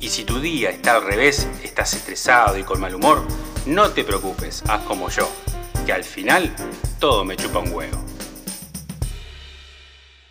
Y si tu día está al revés, estás estresado y con mal humor, no te preocupes, haz como yo, que al final todo me chupa un huevo.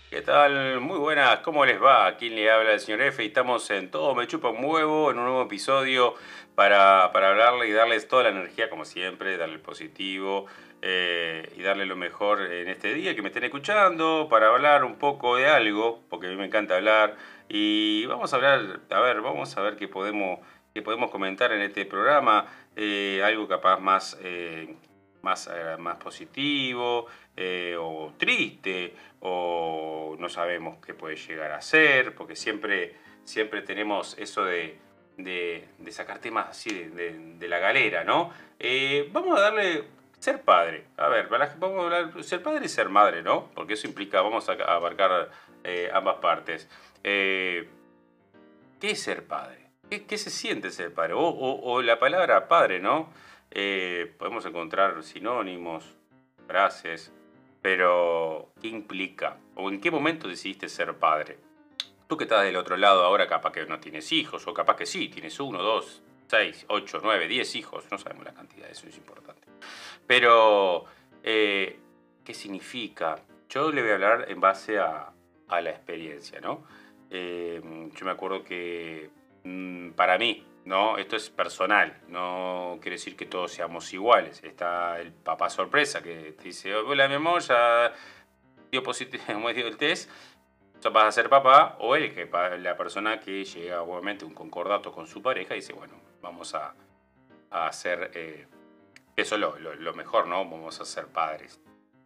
¿Qué tal? Muy buenas, ¿cómo les va? Aquí le habla el señor F y estamos en Todo me chupa un huevo, en un nuevo episodio para, para hablarle y darles toda la energía, como siempre, darle el positivo eh, y darle lo mejor en este día, que me estén escuchando, para hablar un poco de algo, porque a mí me encanta hablar y vamos a hablar, a ver, vamos a ver qué podemos, qué podemos comentar en este programa, eh, algo capaz más, eh, más, eh, más positivo o triste, o no sabemos qué puede llegar a ser, porque siempre, siempre tenemos eso de, de, sacar temas así de, la galera, ¿no? vamos a darle ser padre. A ver, vamos a hablar, ser padre y ser madre, ¿no? Porque eso implica, vamos a abarcar ambas partes. Eh, ¿Qué es ser padre? ¿Qué, se siente ser padre? O, la palabra padre, ¿no? Eh, podemos encontrar sinónimos, frases, pero ¿qué implica? ¿O en qué momento decidiste ser padre? Tú que estás del otro lado ahora capaz que no tienes hijos, o capaz que sí, tienes uno, dos, seis, ocho, nueve, diez hijos, no sabemos la cantidad, eso es importante. Pero, eh, ¿qué significa? Yo le voy a hablar en base a, a la experiencia, ¿no? Eh, yo me acuerdo que mm, para mí, ¿no? Esto es personal, no quiere decir que todos seamos iguales. Está el papá sorpresa que te dice, hola mi amor, ya dio positivo, dio el test, vas a ser papá, o él, que la persona que llega obviamente un concordato con su pareja y dice, bueno, vamos a, hacer, eh, eso es lo, mejor, ¿no? Vamos a ser padres.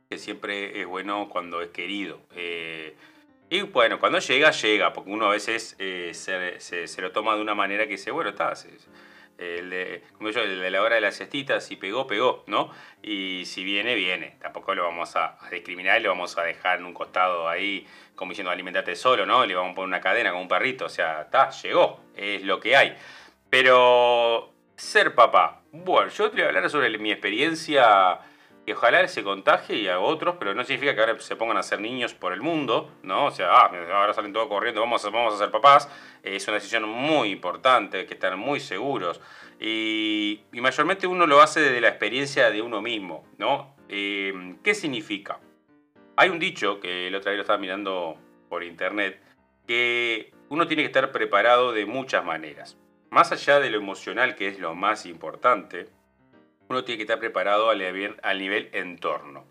Que siempre es bueno cuando es querido. Eh, y bueno, cuando llega, llega, porque uno a veces eh, se, lo toma de una manera que dice, bueno, está, como yo, el de la hora de la siestita, si pegó, pegó, ¿no? Y si viene, viene. Tampoco lo vamos a, discriminar y lo vamos a dejar en un costado ahí, como diciendo, alimentate solo, ¿no? Le vamos a poner una cadena con un perrito, o sea, está, llegó, es lo que hay. Pero ser papá, bueno, yo te voy a hablar sobre mi experiencia que ojalá se contagie y a otros, pero no significa que ahora se pongan a ser niños por el mundo, ¿no? O sea, ah, ahora salen todos corriendo, vamos a, vamos a ser papás. es una decisión muy importante, que están muy seguros. Y, mayormente uno lo hace desde la experiencia de uno mismo, ¿no? Eh, ¿Qué significa? Hay un dicho que el otro día lo estaba mirando por internet, que uno tiene que estar preparado de muchas maneras. Más allá de lo emocional, que es lo más importante, uno tiene que estar preparado al al nivel entorno.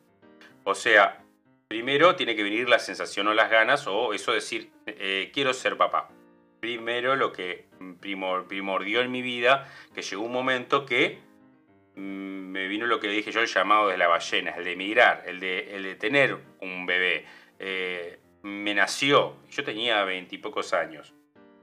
O sea, primero tiene que venir la sensación o las ganas o eso decir, eh, quiero ser papá. Primero lo que primordió en mi vida, que llegó un momento que mm, me vino lo que dije yo, el llamado de la ballena, el de emigrar, el de, el de tener un bebé. Eh, me nació, yo tenía veintipocos años.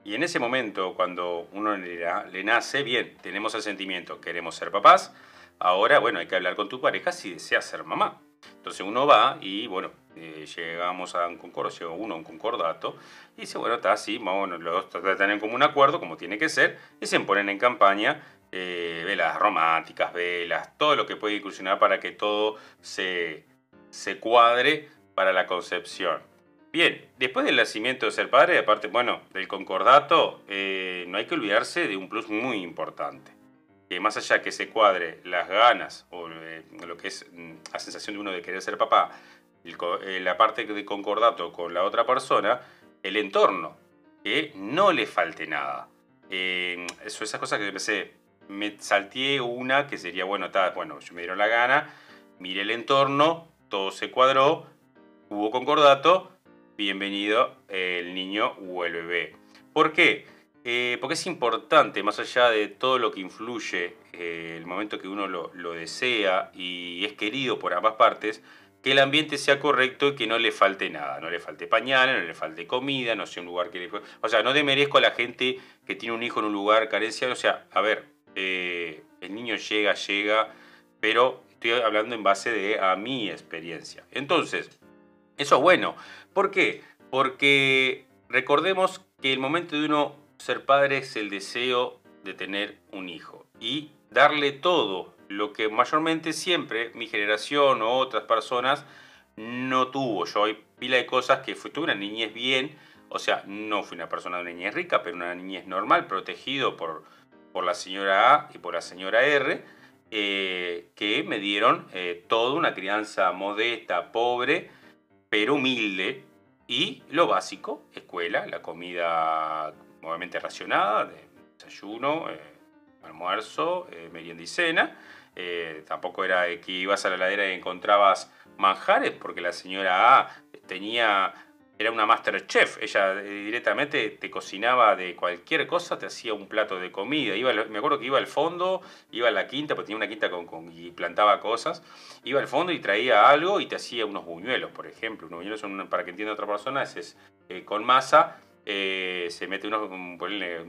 Y en ese momento, cuando uno le, le nace, bien, tenemos el sentimiento, queremos ser papás, Ahora, bueno, hay que hablar con tu pareja si deseas ser mamá. Entonces uno va y, bueno, eh, llegamos a un concordo, llega uno a un concordato y dice, bueno, está así, bueno, los dos tener como un acuerdo, como tiene que ser, y se ponen en campaña eh, velas románticas, velas, todo lo que puede incursionar para que todo se, se cuadre para la concepción. Bien, después del nacimiento de ser padre, aparte, bueno, del concordato, eh, no hay que olvidarse de un plus muy importante que más allá que se cuadre las ganas o eh, lo que es mm, la sensación de uno de querer ser papá, eh, la parte de concordato con la otra persona, el entorno, que no le falte nada. Eh, eso, esas cosas que empecé, me salteé una que sería, bueno, bueno, yo me dieron la gana, miré el entorno, todo se cuadró, hubo concordato, bienvenido el niño o el bebé. ¿Por qué? Eh, porque es importante, más allá de todo lo que influye, eh, el momento que uno lo, desea y es querido por ambas partes, que el ambiente sea correcto y que no le falte nada, no le falte pañales, no le falte comida, no sea un lugar que le... O sea, no demerezco a la gente que tiene un hijo en un lugar carencia, o sea, a ver, el niño llega, llega, pero estoy hablando en base de a mi experiencia. Entonces, eso es bueno. ¿Por qué? Porque recordemos que el momento de uno ser padre es el deseo de tener un hijo y darle todo lo que mayormente siempre mi generación o otras personas no tuvo. Yo hay pila de cosas que fui, una niñez bien, o sea, no fui una persona de una niñez rica, pero una niñez normal, protegido por, por la señora A y por la señora R, eh, que me dieron eh, toda una crianza modesta, pobre, pero humilde. Y lo básico, escuela, la comida obviamente racionada, desayuno, eh, almuerzo, merienda y cena. tampoco era que ibas a la ladera y encontrabas manjares, porque la señora A tenía era una master chef. Ella eh, directamente te cocinaba de cualquier cosa, te hacía un plato de comida. Iba, me acuerdo que iba al fondo, iba a la quinta, porque tenía una quinta con, y plantaba cosas. Iba al fondo y traía algo y te hacía unos buñuelos, por ejemplo. Unos buñuelos son, para que entienda otra persona, es, eh, con masa, eh, se mete unos, ponerle,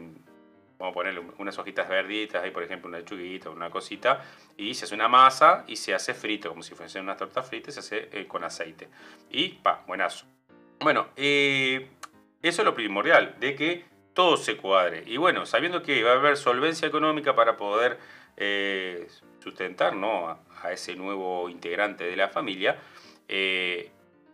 vamos a ponerle unas hojitas verditas, ahí por ejemplo una lechuguita, una cosita, y se hace una masa y se hace frito, como si fuesen unas tortas fritas, se hace con aceite. Y pa, buenazo. Bueno, eh, eso es lo primordial, de que todo se cuadre. Y bueno, sabiendo que va a haber solvencia económica para poder eh, sustentar a, ese nuevo integrante de la familia, eh,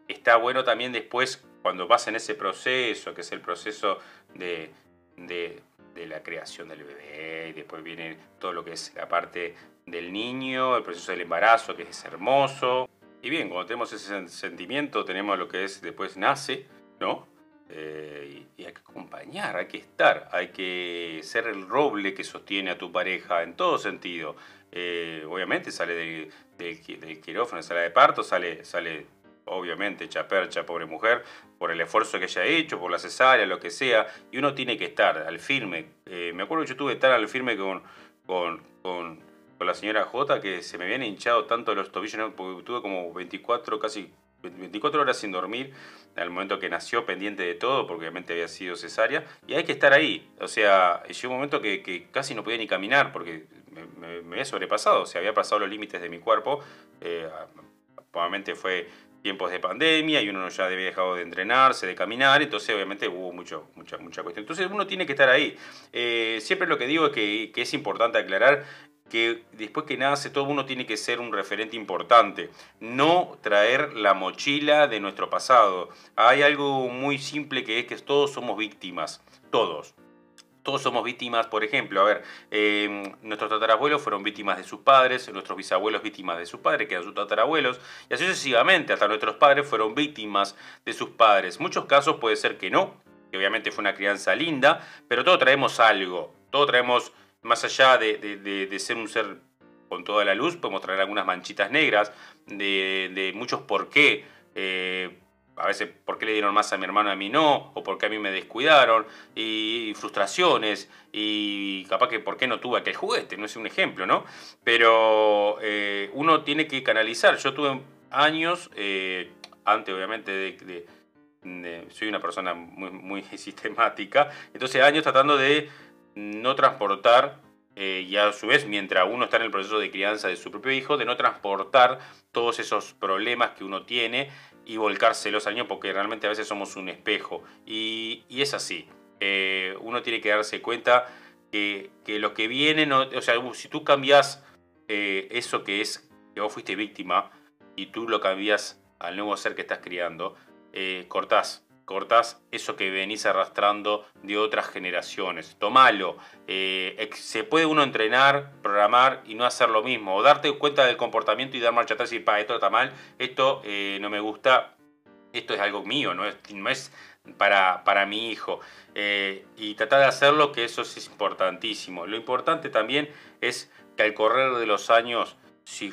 está bueno también después, cuando vas en ese proceso, que es el proceso de, de, la creación del bebé, y después viene todo lo que es la parte del niño, el proceso del embarazo, que es hermoso, y bien, cuando tenemos ese sentimiento, tenemos lo que es después nace, ¿no? Eh, y, hay que acompañar, hay que estar, hay que ser el roble que sostiene a tu pareja en todo sentido. Eh, obviamente sale del, del, quirófano, sale de parto, sale, sale obviamente chapercha, pobre mujer, por el esfuerzo que ella ha hecho, por la cesárea, lo que sea, y uno tiene que estar al firme. Eh, me acuerdo que yo tuve que estar al firme con, con, con la señora J que se me habían hinchado tanto los tobillos, porque tuve como 24, casi 24 horas sin dormir al momento que nació, pendiente de todo, porque obviamente había sido cesárea, y hay que estar ahí. O sea, llegó un momento que, casi no podía ni caminar porque me, había sobrepasado, o sea, había pasado los límites de mi cuerpo. Eh, obviamente fue tiempos de pandemia y uno ya había dejado de entrenarse, de caminar, entonces obviamente hubo mucho, mucha, mucha cuestión. Entonces uno tiene que estar ahí. Eh, siempre lo que digo es que, que, es importante aclarar que después que nace todo uno tiene que ser un referente importante, no traer la mochila de nuestro pasado. Hay algo muy simple que es que todos somos víctimas, todos. Todos somos víctimas, por ejemplo, a ver, eh, nuestros tatarabuelos fueron víctimas de sus padres, nuestros bisabuelos víctimas de sus padres, que eran sus tatarabuelos, y así sucesivamente, hasta nuestros padres fueron víctimas de sus padres. Muchos casos puede ser que no, que obviamente fue una crianza linda, pero todos traemos algo, todos traemos más allá de, ser un ser con toda la luz, podemos traer algunas manchitas negras de, muchos por qué. Eh, a veces, ¿por qué le dieron más a mi hermano a mí no? O por qué a mí me descuidaron. Y, frustraciones. Y capaz que por qué no tuve aquel juguete. No es un ejemplo, ¿no? Pero eh, uno tiene que canalizar. Yo tuve años, eh, antes obviamente Soy una persona muy, muy sistemática. Entonces años tratando de no transportar, eh, y a su vez, mientras uno está en el proceso de crianza de su propio hijo, de no transportar todos esos problemas que uno tiene y volcárselos al niño, porque realmente a veces somos un espejo. Y, es así. Eh, uno tiene que darse cuenta que, lo que viene, o sea, si tú cambias eh, eso que es, que vos fuiste víctima, y tú lo cambias al nuevo ser que estás criando, cortás cortás eso que venís arrastrando de otras generaciones. Tomalo. Eh, se puede uno entrenar, programar y no hacer lo mismo. O darte cuenta del comportamiento y dar marcha atrás y decir, esto está mal, esto eh, no me gusta, esto es algo mío, no es, no es para, para mi hijo. Eh, y tratar de hacerlo, que eso es importantísimo. Lo importante también es que al correr de los años, si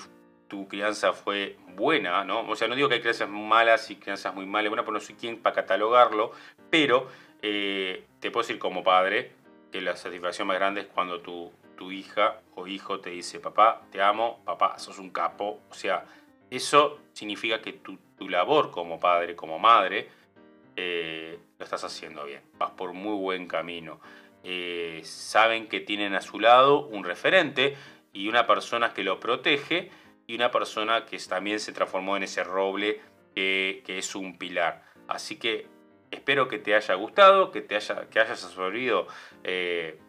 tu crianza fue buena, ¿no? O sea, no digo que hay crianzas malas y crianzas muy malas, bueno, pues no soy quien para catalogarlo, pero eh, te puedo decir como padre que la satisfacción más grande es cuando tu, tu hija o hijo te dice, papá, te amo, papá, sos un capo. O sea, eso significa que tu, tu labor como padre, como madre, eh, lo estás haciendo bien, vas por muy buen camino. eh, saben que tienen a su lado un referente y una persona que lo protege y una persona que también se transformó en ese roble que, es un pilar. Así que espero que te haya gustado, que, te haya, que hayas absorbido eh,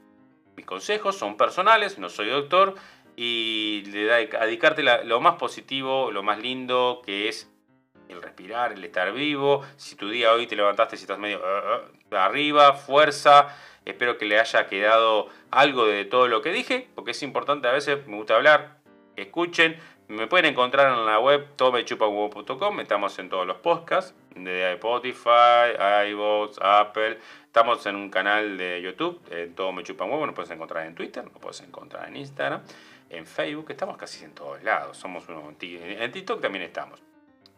mis consejos, son personales, no soy doctor, y a dedicarte lo más positivo, lo más lindo, que es el respirar, el estar vivo. Si tu día hoy te levantaste y estás medio uh, uh, arriba, fuerza. Espero que le haya quedado algo de todo lo que dije, porque es importante a veces, me gusta hablar, escuchen. Me pueden encontrar en la web tomechupahuevo.com, estamos en todos los podcasts de Spotify, iVoox, Apple. Estamos en un canal de YouTube, en Todo Me Huevo, nos puedes encontrar en Twitter, nos puedes encontrar en Instagram, en Facebook, estamos casi en todos lados. Somos unos, en TikTok también estamos.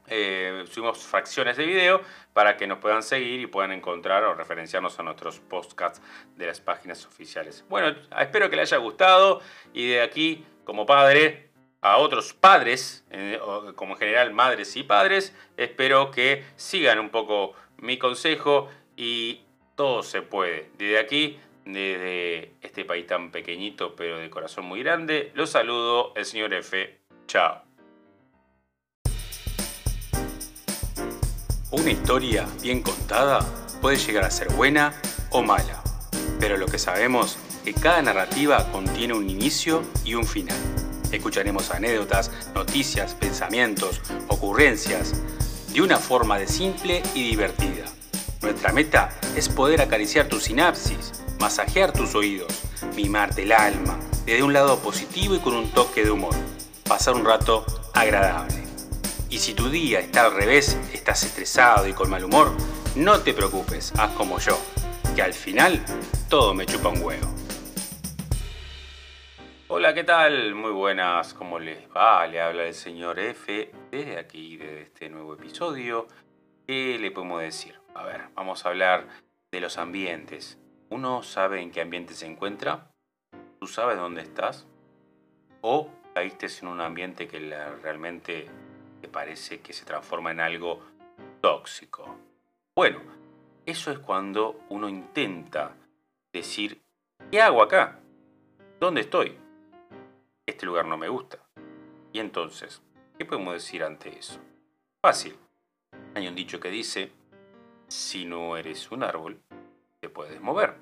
Eh, subimos fracciones de video para que nos puedan seguir y puedan encontrar o referenciarnos a nuestros podcasts de las páginas oficiales. Bueno, espero que les haya gustado y de aquí, como padre, a otros padres, eh, como en general madres y padres, espero que sigan un poco mi consejo y todo se puede. Desde aquí, desde este país tan pequeñito pero de corazón muy grande, los saludo el señor F. Chao. Una historia bien contada puede llegar a ser buena o mala, pero lo que sabemos es que cada narrativa contiene un inicio y un final. Escucharemos anécdotas, noticias, pensamientos, ocurrencias, de una forma de simple y divertida. Nuestra meta es poder acariciar tu sinapsis, masajear tus oídos, mimarte el alma, desde un lado positivo y con un toque de humor. Pasar un rato agradable. Y si tu día está al revés, estás estresado y con mal humor, no te preocupes, haz como yo, que al final todo me chupa un huevo. Hola, ¿qué tal? Muy buenas, ¿cómo les va? Le habla el señor F desde aquí, de este nuevo episodio. ¿Qué le podemos decir? A ver, vamos a hablar de los ambientes. ¿Uno sabe en qué ambiente se encuentra? ¿Tú sabes dónde estás? ¿O caíste en un ambiente que realmente parece que se transforma en algo tóxico. Bueno, eso es cuando uno intenta decir, ¿qué hago acá? ¿Dónde estoy? Este lugar no me gusta. Y entonces, ¿qué podemos decir ante eso? Fácil. Hay un dicho que dice, si no eres un árbol, te puedes mover.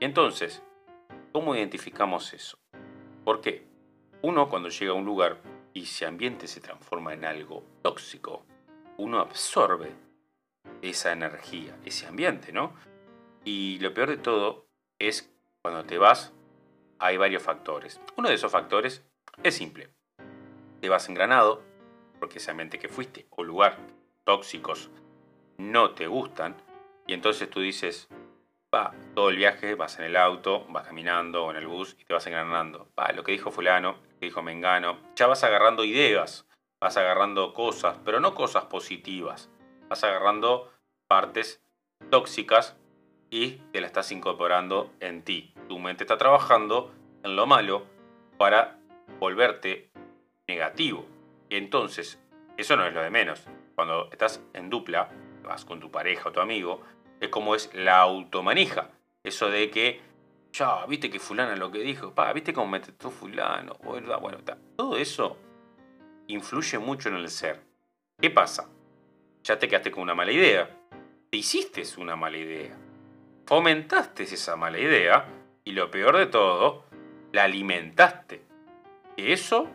Y entonces, ¿cómo identificamos eso? ¿Por qué? Uno cuando llega a un lugar y ese ambiente se transforma en algo tóxico, uno absorbe esa energía, ese ambiente, ¿no? Y lo peor de todo es cuando te vas, hay varios factores. Uno de esos factores es simple. Te vas engranado, porque ese ambiente que fuiste o lugar tóxicos no te gustan, y entonces tú dices, va, todo el viaje vas en el auto, vas caminando o en el bus y te vas engranando. Va, lo que dijo fulano, dijo Mengano, ya vas agarrando ideas, vas agarrando cosas, pero no cosas positivas, vas agarrando partes tóxicas y te la estás incorporando en ti. Tu mente está trabajando en lo malo para volverte negativo. Entonces, eso no es lo de menos. Cuando estás en dupla, vas con tu pareja o tu amigo, es como es la automanija. Eso de que ya, viste que fulano lo que dijo, pa, viste cómo me trató fulano, bueno, bueno, todo eso influye mucho en el ser. ¿Qué pasa? Ya te quedaste con una mala idea, te hiciste una mala idea, fomentaste esa mala idea y lo peor de todo, la alimentaste. Y eso,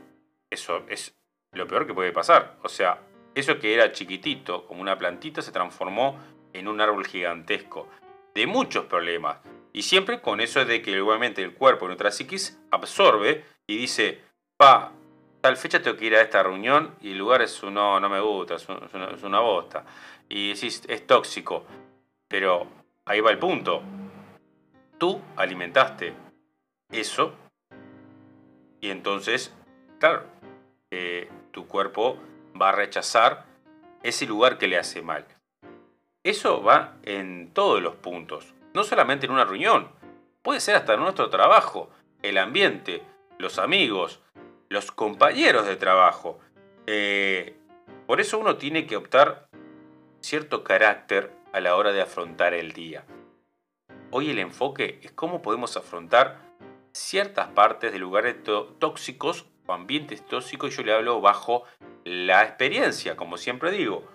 eso es lo peor que puede pasar. O sea, eso que era chiquitito, como una plantita, se transformó en un árbol gigantesco, de muchos problemas y siempre con eso de que igualmente el cuerpo, nuestra psiquis, absorbe y dice, pa, tal fecha tengo que ir a esta reunión y el lugar es uno, no me gusta, es, una, bosta. Y decís, es tóxico. Pero ahí va el punto. Tú alimentaste eso y entonces, claro, eh, tu cuerpo va a rechazar ese lugar que le hace mal. Eso va en todos los puntos no solamente en una reunión, puede ser hasta en nuestro trabajo, el ambiente, los amigos, los compañeros de trabajo. Eh, por eso uno tiene que optar cierto carácter a la hora de afrontar el día. hoy el enfoque es cómo podemos afrontar ciertas partes de lugares tóxicos o ambientes tóxicos yo le hablo bajo la experiencia, como siempre digo.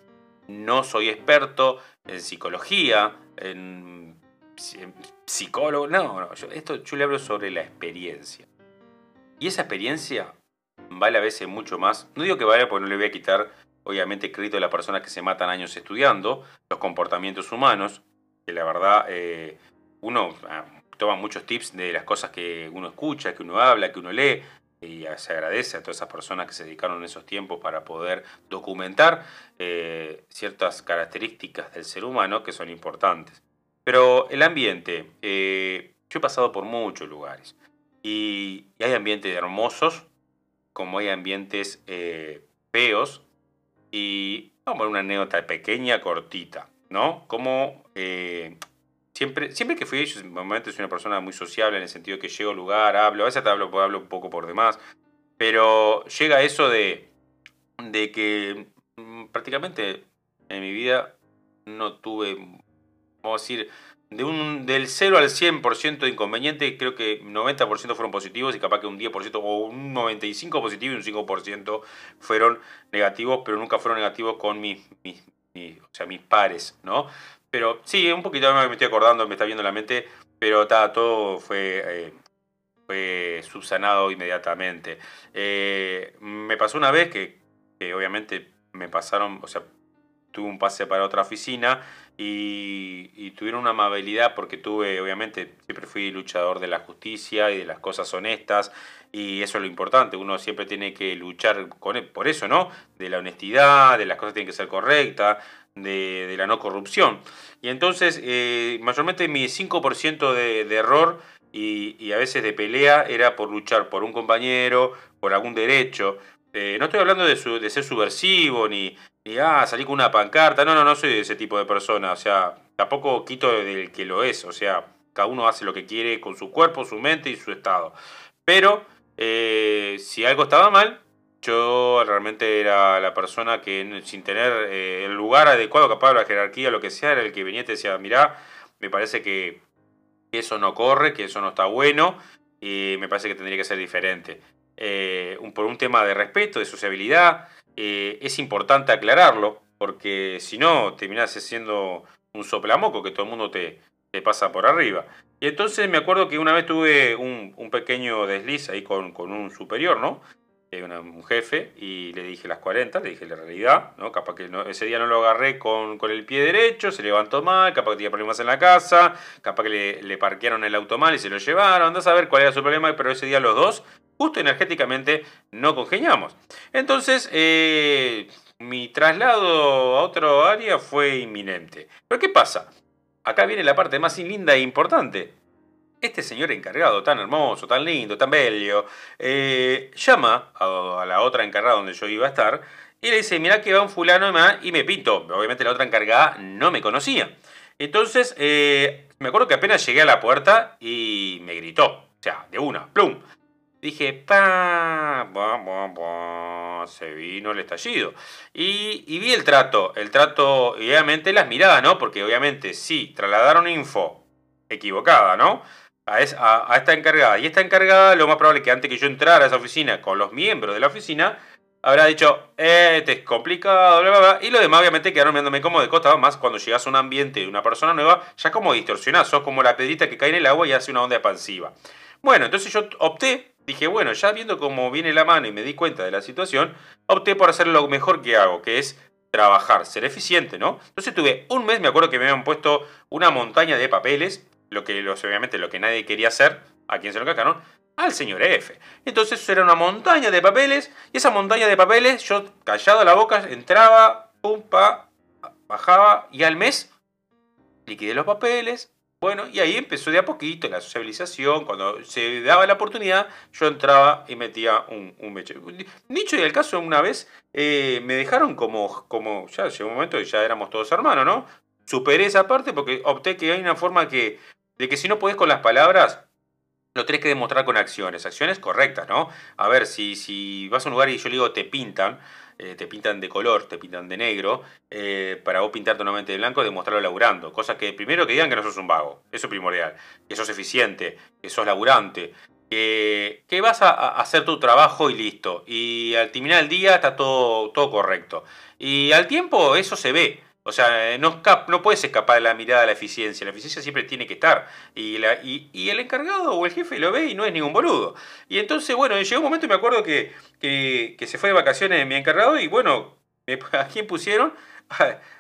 No soy experto en psicología, en, psicólogo, no, no yo, esto yo le hablo sobre la experiencia. Y esa experiencia vale a veces mucho más. No digo que vale porque no le voy a quitar, obviamente, crédito a las personas que se matan años estudiando los comportamientos humanos, que la verdad eh, uno ah, toma muchos tips de las cosas que uno escucha, que uno habla, que uno lee, y se agradece a todas esas personas que se dedicaron en esos tiempos para poder documentar eh, ciertas características del ser humano que son importantes. Pero el ambiente, eh, yo he pasado por muchos lugares y, hay ambientes hermosos como hay ambientes feos y vamos a una anécdota pequeña, cortita, ¿no? Como Siempre, siempre que fui, yo momento soy una persona muy sociable en el sentido que llego al lugar, hablo, a veces te hablo, hablo un poco por demás, pero llega eso de, de que mm, prácticamente en mi vida no tuve, vamos a decir, de un, del 0 al 100% de inconveniente, creo que 90% fueron positivos y capaz que un 10% o un 95% positivo y un 5% fueron negativos, pero nunca fueron negativos con mis, mis, o sea, mis pares, ¿no? Pero sí, un poquito me estoy acordando, me está viendo la mente, pero todo fue, eh, fue subsanado inmediatamente. Eh, me pasó una vez que, obviamente me pasaron, o sea, tuve un pase para otra oficina y, tuvieron una amabilidad porque tuve, obviamente, siempre fui luchador de la justicia y de las cosas honestas y eso es lo importante, uno siempre tiene que luchar con, por eso, ¿no? De la honestidad, de las cosas tienen que ser correctas, de, la no corrupción. Y entonces, eh, mayormente mi 5% de, de error y, a veces de pelea era por luchar por un compañero, por algún derecho. Eh, no estoy hablando de, ser subversivo ni, ni ah, salir con una pancarta. No, no, no soy de ese tipo de persona. O sea, tampoco quito del que lo es. O sea, cada uno hace lo que quiere con su cuerpo, su mente y su estado. Pero eh, si algo estaba mal, yo realmente era la persona que sin tener eh, el lugar adecuado, capaz de la jerarquía, lo que sea, era el que venía y te decía, mirá, me parece que eso no corre, que eso no está bueno y me parece que tendría que ser diferente. Eh, por un tema de respeto, de sociabilidad, eh, es importante aclararlo, porque si no, terminás siendo un soplamoco que todo el mundo te, te, pasa por arriba. Y entonces me acuerdo que una vez tuve un, un pequeño desliz ahí con, con un superior, ¿no? un jefe y le dije las 40, le dije la realidad, ¿no? Capaz que ese día no lo agarré con, el pie derecho, se levantó mal, capaz que tenía problemas en la casa, capaz que le, le parquearon el auto mal y se lo llevaron, andás a ver cuál era su problema, pero ese día los dos, justo energéticamente, no congeniamos. Entonces, eh, mi traslado a otro área fue inminente. Pero ¿qué pasa? Acá viene la parte más linda e importante este señor encargado, tan hermoso, tan lindo, tan bello, eh, llama a, la otra encargada donde yo iba a estar y le dice, mira que va un fulano y me pinto. Obviamente la otra encargada no me conocía. Entonces, eh, me acuerdo que apenas llegué a la puerta y me gritó. O sea, de una, plum. Dije, pa, se vino el estallido. Y, y, vi el trato, el trato, obviamente las miradas, ¿no? Porque obviamente sí, trasladaron info equivocada, ¿no? a, esta encargada. Y esta encargada, lo más probable es que antes que yo entrara a esa oficina con los miembros de la oficina, habrá dicho, eh, este es complicado, bla, bla, bla. Y lo demás, obviamente, quedaron mirándome como de costa. Más cuando llegas a un ambiente de una persona nueva, ya como distorsionás, sos como la pedrita que cae en el agua y hace una onda expansiva. Bueno, entonces yo opté, dije, bueno, ya viendo cómo viene la mano y me di cuenta de la situación, opté por hacer lo mejor que hago, que es trabajar, ser eficiente, ¿no? Entonces tuve un mes, me acuerdo que me habían puesto una montaña de papeles lo que obviamente lo que nadie quería hacer, a quien se lo encajaron, al señor F. Entonces era una montaña de papeles, y esa montaña de papeles, yo callado a la boca, entraba, pum, pa, bajaba, y al mes liquidé los papeles. Bueno, y ahí empezó de a poquito la sociabilización. Cuando se daba la oportunidad, yo entraba y metía un, un mecho. Dicho y el caso, una vez eh, me dejaron como, como, ya llegó un momento que ya éramos todos hermanos, ¿no? Superé esa parte porque opté que hay una forma que de que si no puedes con las palabras, lo tenés que demostrar con acciones, acciones correctas, ¿no? A ver, si, si vas a un lugar y yo le digo te pintan, eh, te pintan de color, te pintan de negro, eh, para vos pintarte nuevamente de blanco, demostrarlo laburando. Cosa que primero que digan que no sos un vago, eso es primordial, que sos eficiente, que sos laburante, que, que vas a, a hacer tu trabajo y listo. Y al terminar el día está todo, todo correcto. Y al tiempo eso se ve. O sea, no, no puedes escapar de la mirada de la eficiencia. La eficiencia siempre tiene que estar. Y, la, y, y, el encargado o el jefe lo ve y no es ningún boludo. Y entonces, bueno, llegó un momento y me acuerdo que, que, se fue de vacaciones mi encargado y bueno, ¿a quién pusieron?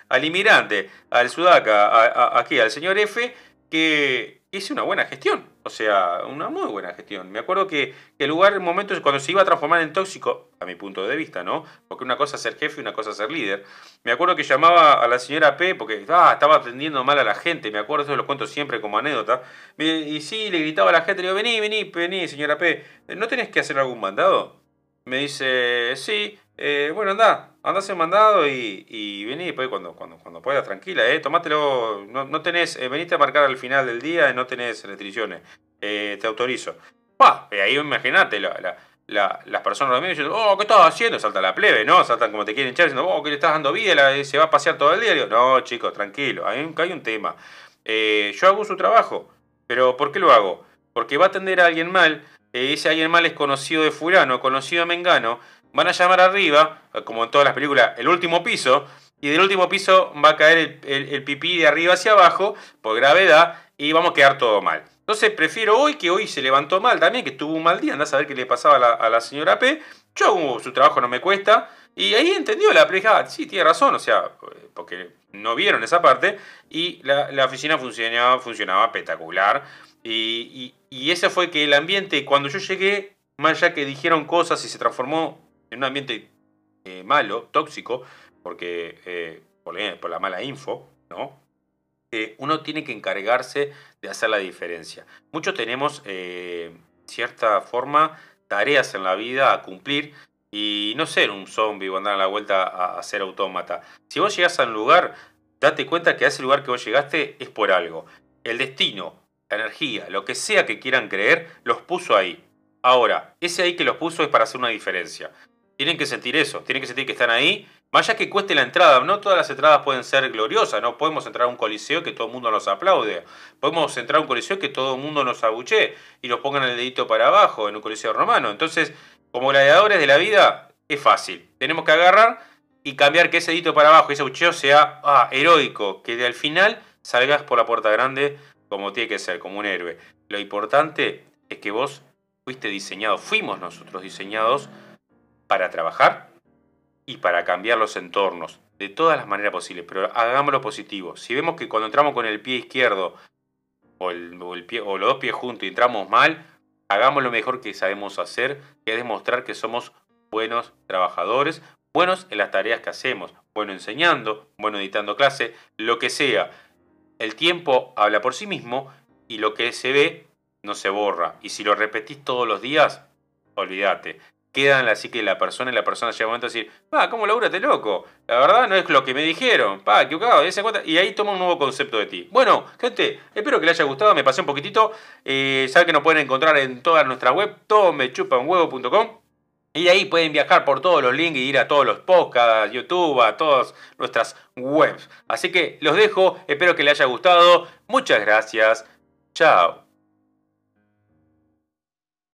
al inmigrante, al sudaca, a, a, aquí, al señor F, que hice una buena gestión. O sea, una muy buena gestión. Me acuerdo que, el lugar, en momentos, cuando se iba a transformar en tóxico, a mi punto de vista, ¿no? Porque una cosa es ser jefe y una cosa es ser líder. Me acuerdo que llamaba a la señora P porque ah, estaba atendiendo mal a la gente. Me acuerdo, eso lo cuento siempre como anécdota. Y sí, le gritaba a la gente, le digo, vení, vení, vení, señora P. ¿No tenés que hacer algún mandado? Me dice, sí, eh, bueno, anda, anda a mandado y, y vení después cuando, cuando, puedas, tranquila, eh, tomátelo, no, no tenés, eh, veniste a marcar al final del día y no tenés restricciones, eh, te autorizo. Pa, ahí imagínate, la, la, la, las personas de dicen, oh, ¿qué estás haciendo? Salta la plebe, ¿no? Saltan como te quieren echar diciendo, oh, ¿qué le estás dando vida? Se va a pasear todo el día. Digo, no, chicos, tranquilo, hay un, hay un tema. yo hago su trabajo, pero ¿por qué lo hago? Porque va a atender a alguien mal, ese alguien mal es conocido de fulano, conocido de mengano, van a llamar arriba, como en todas las películas, el último piso, y del último piso va a caer el, pipí de arriba hacia abajo por gravedad y vamos a quedar todo mal. Entonces prefiero hoy que hoy se levantó mal también, que tuvo un mal día, anda a saber qué le pasaba a la, señora P. Yo su trabajo no me cuesta. Y ahí entendió la preja, sí, tiene razón, o sea, porque no vieron esa parte. Y la, la oficina funcionaba, funcionaba espectacular. Y, y, y, ese fue que el ambiente, cuando yo llegué, más ya que dijeron cosas y se transformó en un ambiente eh, malo, tóxico, porque eh, por, la mala info, ¿no? Eh, uno tiene que encargarse de hacer la diferencia. Muchos tenemos cierta forma tareas en la vida a cumplir y no ser un zombie o andar a la vuelta a, a ser autómata. Si vos llegás a un lugar, date cuenta que a ese lugar que vos llegaste es por algo. El destino, la energía, lo que sea que quieran creer, los puso ahí. Ahora, ese ahí que los puso es para hacer una diferencia. Tienen que sentir eso, tienen que sentir que están ahí, más allá que cueste la entrada, no todas las entradas pueden ser gloriosas, no podemos entrar a un coliseo que todo el mundo nos aplaude, podemos entrar a un coliseo que todo el mundo nos abuche y nos pongan el dedito para abajo en un coliseo romano. Entonces, como gladiadores de la vida, es fácil, tenemos que agarrar y cambiar que ese dedito para abajo, ese abucheo sea ah, heroico, que al final salgas por la puerta grande como tiene que ser, como un héroe. Lo importante es que vos fuiste diseñado, fuimos nosotros diseñados para trabajar y para cambiar los entornos de todas las maneras posibles, pero hagámoslo positivo. Si vemos que cuando entramos con el pie izquierdo o, el, pie, o los dos pies juntos y entramos mal, hagamos lo mejor que sabemos hacer, que es demostrar que somos buenos trabajadores, buenos en las tareas que hacemos, bueno enseñando, bueno editando clase, lo que sea. El tiempo habla por sí mismo y lo que se ve no se borra. Y si lo repetís todos los días, olvídate queda en la psique de la persona y la persona llega un momento a decir, pa, ¿cómo laburaste loco? La verdad no es lo que me dijeron, pa, equivocado, cuenta, y ahí toma un nuevo concepto de ti. Bueno, gente, espero que les haya gustado, me pasé un poquitito, eh, saben que nos pueden encontrar en toda nuestra web, todomechupanhuevo.com. Y ahí pueden viajar por todos los links y ir a todos los podcasts, YouTube, a todas nuestras webs. Así que los dejo, espero que les haya gustado. Muchas gracias. Chao.